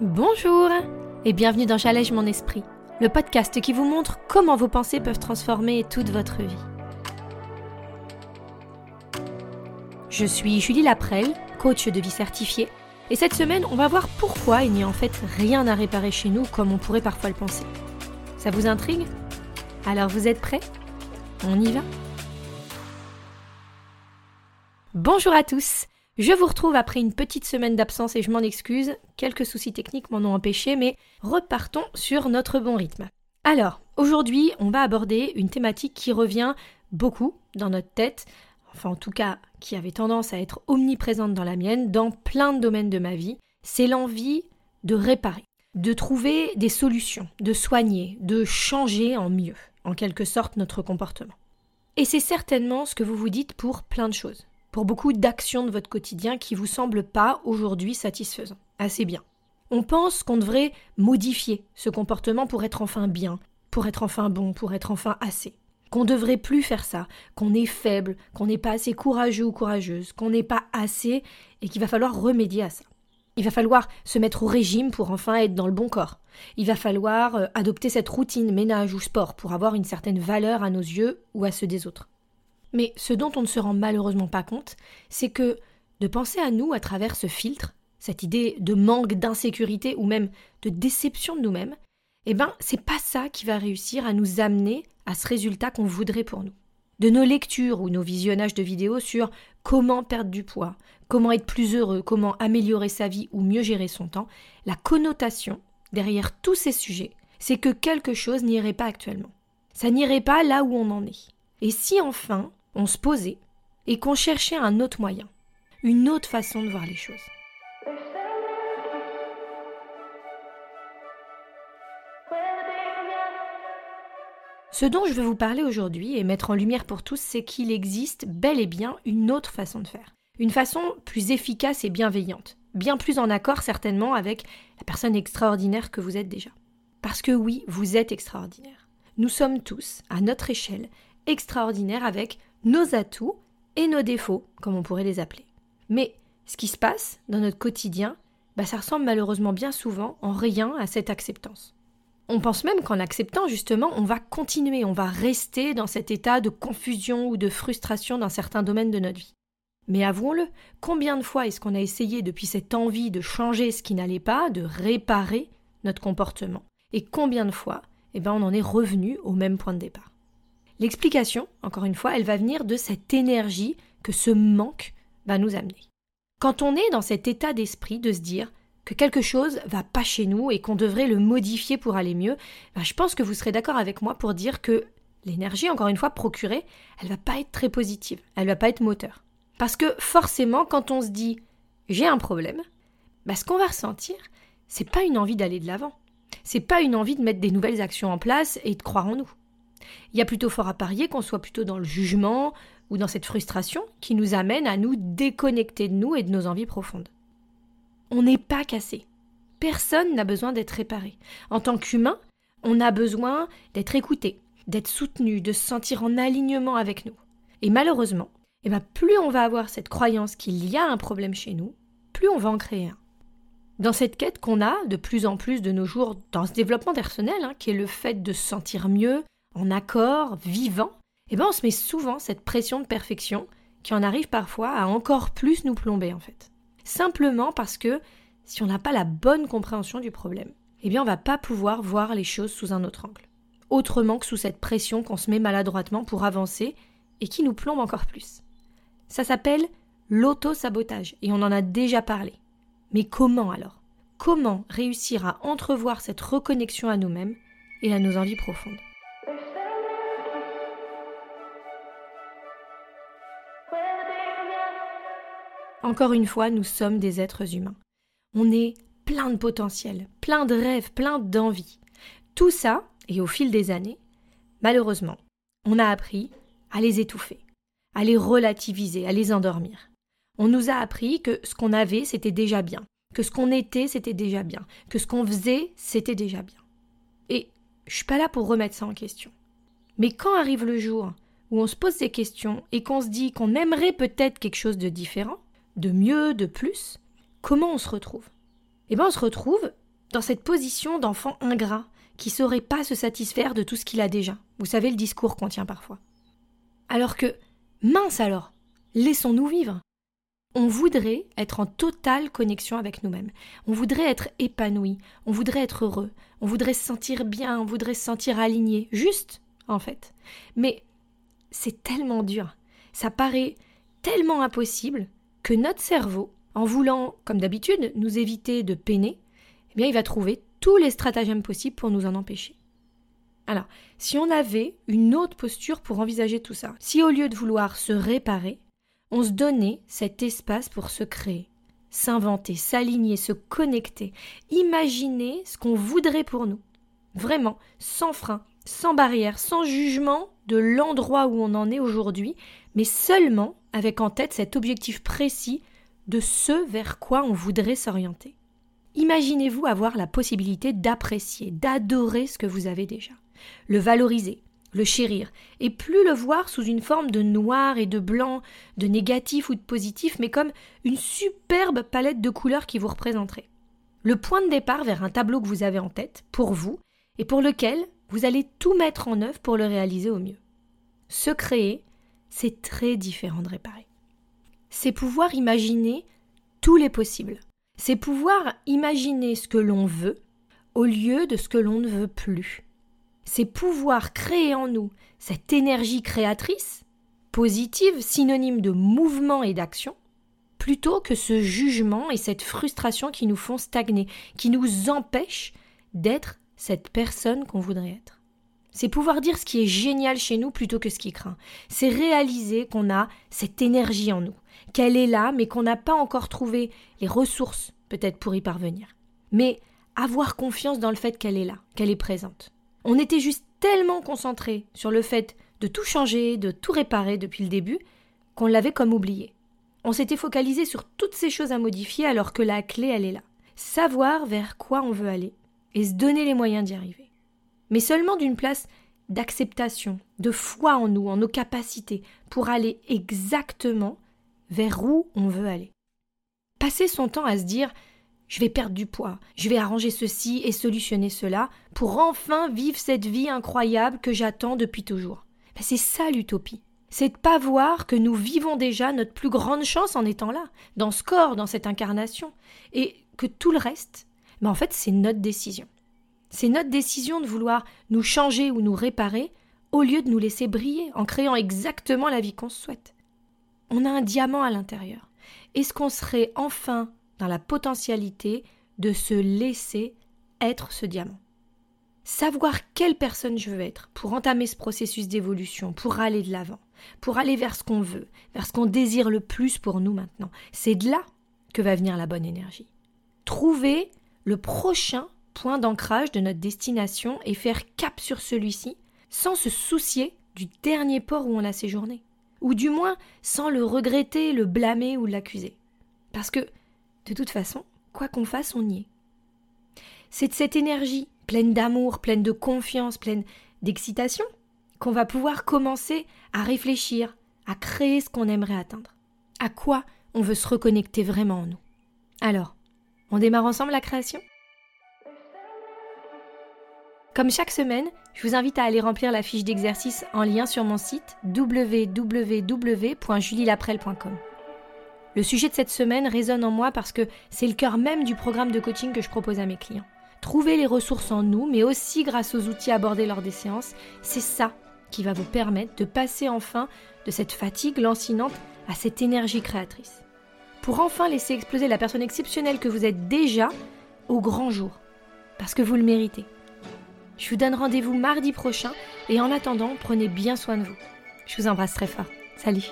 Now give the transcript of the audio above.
Bonjour et bienvenue dans J'allège mon esprit, le podcast qui vous montre comment vos pensées peuvent transformer toute votre vie. Je suis Julie Laprelle, coach de vie certifiée, et cette semaine, on va voir pourquoi il n'y a en fait rien à réparer chez nous comme on pourrait parfois le penser. Ça vous intrigue? Alors vous êtes prêts? On y va? Bonjour à tous je vous retrouve après une petite semaine d'absence et je m'en excuse, quelques soucis techniques m'en ont empêché, mais repartons sur notre bon rythme. Alors, aujourd'hui, on va aborder une thématique qui revient beaucoup dans notre tête, enfin en tout cas qui avait tendance à être omniprésente dans la mienne, dans plein de domaines de ma vie, c'est l'envie de réparer, de trouver des solutions, de soigner, de changer en mieux, en quelque sorte, notre comportement. Et c'est certainement ce que vous vous dites pour plein de choses pour beaucoup d'actions de votre quotidien qui vous semblent pas aujourd'hui satisfaisants. Assez bien. On pense qu'on devrait modifier ce comportement pour être enfin bien, pour être enfin bon, pour être enfin assez. Qu'on devrait plus faire ça, qu'on est faible, qu'on n'est pas assez courageux ou courageuse, qu'on n'est pas assez et qu'il va falloir remédier à ça. Il va falloir se mettre au régime pour enfin être dans le bon corps. Il va falloir euh, adopter cette routine ménage ou sport pour avoir une certaine valeur à nos yeux ou à ceux des autres. Mais ce dont on ne se rend malheureusement pas compte, c'est que de penser à nous à travers ce filtre, cette idée de manque d'insécurité ou même de déception de nous-mêmes, eh ben, c'est pas ça qui va réussir à nous amener à ce résultat qu'on voudrait pour nous. De nos lectures ou nos visionnages de vidéos sur comment perdre du poids, comment être plus heureux, comment améliorer sa vie ou mieux gérer son temps, la connotation derrière tous ces sujets, c'est que quelque chose n'irait pas actuellement. Ça n'irait pas là où on en est. Et si enfin on se posait et qu'on cherchait un autre moyen, une autre façon de voir les choses. Ce dont je veux vous parler aujourd'hui et mettre en lumière pour tous, c'est qu'il existe bel et bien une autre façon de faire. Une façon plus efficace et bienveillante, bien plus en accord certainement avec la personne extraordinaire que vous êtes déjà. Parce que oui, vous êtes extraordinaire. Nous sommes tous, à notre échelle, extraordinaires avec nos atouts et nos défauts, comme on pourrait les appeler. Mais ce qui se passe dans notre quotidien, bah, ça ressemble malheureusement bien souvent en rien à cette acceptance. On pense même qu'en acceptant, justement, on va continuer, on va rester dans cet état de confusion ou de frustration dans certains domaines de notre vie. Mais avouons-le, combien de fois est-ce qu'on a essayé depuis cette envie de changer ce qui n'allait pas, de réparer notre comportement? Et combien de fois, eh ben, on en est revenu au même point de départ? L'explication, encore une fois, elle va venir de cette énergie que ce manque va nous amener. Quand on est dans cet état d'esprit de se dire que quelque chose va pas chez nous et qu'on devrait le modifier pour aller mieux, ben, je pense que vous serez d'accord avec moi pour dire que l'énergie, encore une fois, procurée, elle va pas être très positive, elle va pas être moteur. Parce que forcément, quand on se dit j'ai un problème, ben, ce qu'on va ressentir, c'est pas une envie d'aller de l'avant. C'est pas une envie de mettre des nouvelles actions en place et de croire en nous. Il y a plutôt fort à parier qu'on soit plutôt dans le jugement ou dans cette frustration qui nous amène à nous déconnecter de nous et de nos envies profondes. On n'est pas cassé. Personne n'a besoin d'être réparé. En tant qu'humain, on a besoin d'être écouté, d'être soutenu, de se sentir en alignement avec nous. Et malheureusement, eh ben, plus on va avoir cette croyance qu'il y a un problème chez nous, plus on va en créer un. Dans cette quête qu'on a de plus en plus de nos jours dans ce développement personnel, hein, qui est le fait de se sentir mieux, en accord, vivant, eh ben on se met souvent cette pression de perfection qui en arrive parfois à encore plus nous plomber en fait. Simplement parce que si on n'a pas la bonne compréhension du problème, eh bien on va pas pouvoir voir les choses sous un autre angle. Autrement que sous cette pression qu'on se met maladroitement pour avancer et qui nous plombe encore plus. Ça s'appelle l'auto-sabotage et on en a déjà parlé. Mais comment alors? Comment réussir à entrevoir cette reconnexion à nous-mêmes et à nos envies profondes? Encore une fois, nous sommes des êtres humains. On est plein de potentiel, plein de rêves, plein d'envies. Tout ça, et au fil des années, malheureusement, on a appris à les étouffer, à les relativiser, à les endormir. On nous a appris que ce qu'on avait, c'était déjà bien, que ce qu'on était, c'était déjà bien, que ce qu'on faisait, c'était déjà bien. Et je suis pas là pour remettre ça en question. Mais quand arrive le jour où on se pose ces questions et qu'on se dit qu'on aimerait peut-être quelque chose de différent, de mieux, de plus, comment on se retrouve? Eh bien, on se retrouve dans cette position d'enfant ingrat qui saurait pas se satisfaire de tout ce qu'il a déjà. Vous savez le discours qu'on tient parfois. Alors que, mince alors, laissons-nous vivre. On voudrait être en totale connexion avec nous-mêmes. On voudrait être épanoui. On voudrait être heureux. On voudrait se sentir bien. On voudrait se sentir aligné. Juste, en fait. Mais c'est tellement dur. Ça paraît tellement impossible que notre cerveau, en voulant, comme d'habitude, nous éviter de peiner, eh bien, il va trouver tous les stratagèmes possibles pour nous en empêcher. Alors, si on avait une autre posture pour envisager tout ça, si au lieu de vouloir se réparer, on se donnait cet espace pour se créer, s'inventer, s'aligner, se connecter, imaginer ce qu'on voudrait pour nous, vraiment, sans frein, sans barrière, sans jugement de l'endroit où on en est aujourd'hui, mais seulement avec en tête cet objectif précis de ce vers quoi on voudrait s'orienter. Imaginez-vous avoir la possibilité d'apprécier, d'adorer ce que vous avez déjà, le valoriser, le chérir, et plus le voir sous une forme de noir et de blanc, de négatif ou de positif, mais comme une superbe palette de couleurs qui vous représenterait. Le point de départ vers un tableau que vous avez en tête, pour vous, et pour lequel vous allez tout mettre en œuvre pour le réaliser au mieux. Se créer, c'est très différent de réparer. C'est pouvoir imaginer tous les possibles. C'est pouvoir imaginer ce que l'on veut au lieu de ce que l'on ne veut plus. C'est pouvoir créer en nous cette énergie créatrice, positive, synonyme de mouvement et d'action, plutôt que ce jugement et cette frustration qui nous font stagner, qui nous empêchent d'être cette personne qu'on voudrait être. C'est pouvoir dire ce qui est génial chez nous plutôt que ce qui craint. C'est réaliser qu'on a cette énergie en nous, qu'elle est là, mais qu'on n'a pas encore trouvé les ressources peut-être pour y parvenir. Mais avoir confiance dans le fait qu'elle est là, qu'elle est présente. On était juste tellement concentré sur le fait de tout changer, de tout réparer depuis le début, qu'on l'avait comme oublié. On s'était focalisé sur toutes ces choses à modifier alors que la clé, elle est là. Savoir vers quoi on veut aller et se donner les moyens d'y arriver. Mais seulement d'une place d'acceptation, de foi en nous, en nos capacités, pour aller exactement vers où on veut aller. Passer son temps à se dire je vais perdre du poids, je vais arranger ceci et solutionner cela pour enfin vivre cette vie incroyable que j'attends depuis toujours. Ben, c'est ça l'utopie. C'est de pas voir que nous vivons déjà notre plus grande chance en étant là, dans ce corps, dans cette incarnation, et que tout le reste, ben, en fait, c'est notre décision. C'est notre décision de vouloir nous changer ou nous réparer au lieu de nous laisser briller en créant exactement la vie qu'on souhaite. On a un diamant à l'intérieur. Est-ce qu'on serait enfin dans la potentialité de se laisser être ce diamant? Savoir quelle personne je veux être pour entamer ce processus d'évolution, pour aller de l'avant, pour aller vers ce qu'on veut, vers ce qu'on désire le plus pour nous maintenant, c'est de là que va venir la bonne énergie. Trouver le prochain d'ancrage de notre destination et faire cap sur celui-ci sans se soucier du dernier port où on a séjourné. Ou du moins sans le regretter, le blâmer ou l'accuser. Parce que, de toute façon, quoi qu'on fasse, on y est. C'est de cette énergie, pleine d'amour, pleine de confiance, pleine d'excitation, qu'on va pouvoir commencer à réfléchir, à créer ce qu'on aimerait atteindre. À quoi on veut se reconnecter vraiment en nous. Alors, on démarre ensemble la création? Comme chaque semaine, je vous invite à aller remplir la fiche d'exercice en lien sur mon site www.julielaprel.com. Le sujet de cette semaine résonne en moi parce que c'est le cœur même du programme de coaching que je propose à mes clients. Trouver les ressources en nous, mais aussi grâce aux outils abordés lors des séances, c'est ça qui va vous permettre de passer enfin de cette fatigue lancinante à cette énergie créatrice. Pour enfin laisser exploser la personne exceptionnelle que vous êtes déjà au grand jour. Parce que vous le méritez. Je vous donne rendez-vous mardi prochain et en attendant, prenez bien soin de vous. Je vous embrasse très fort. Salut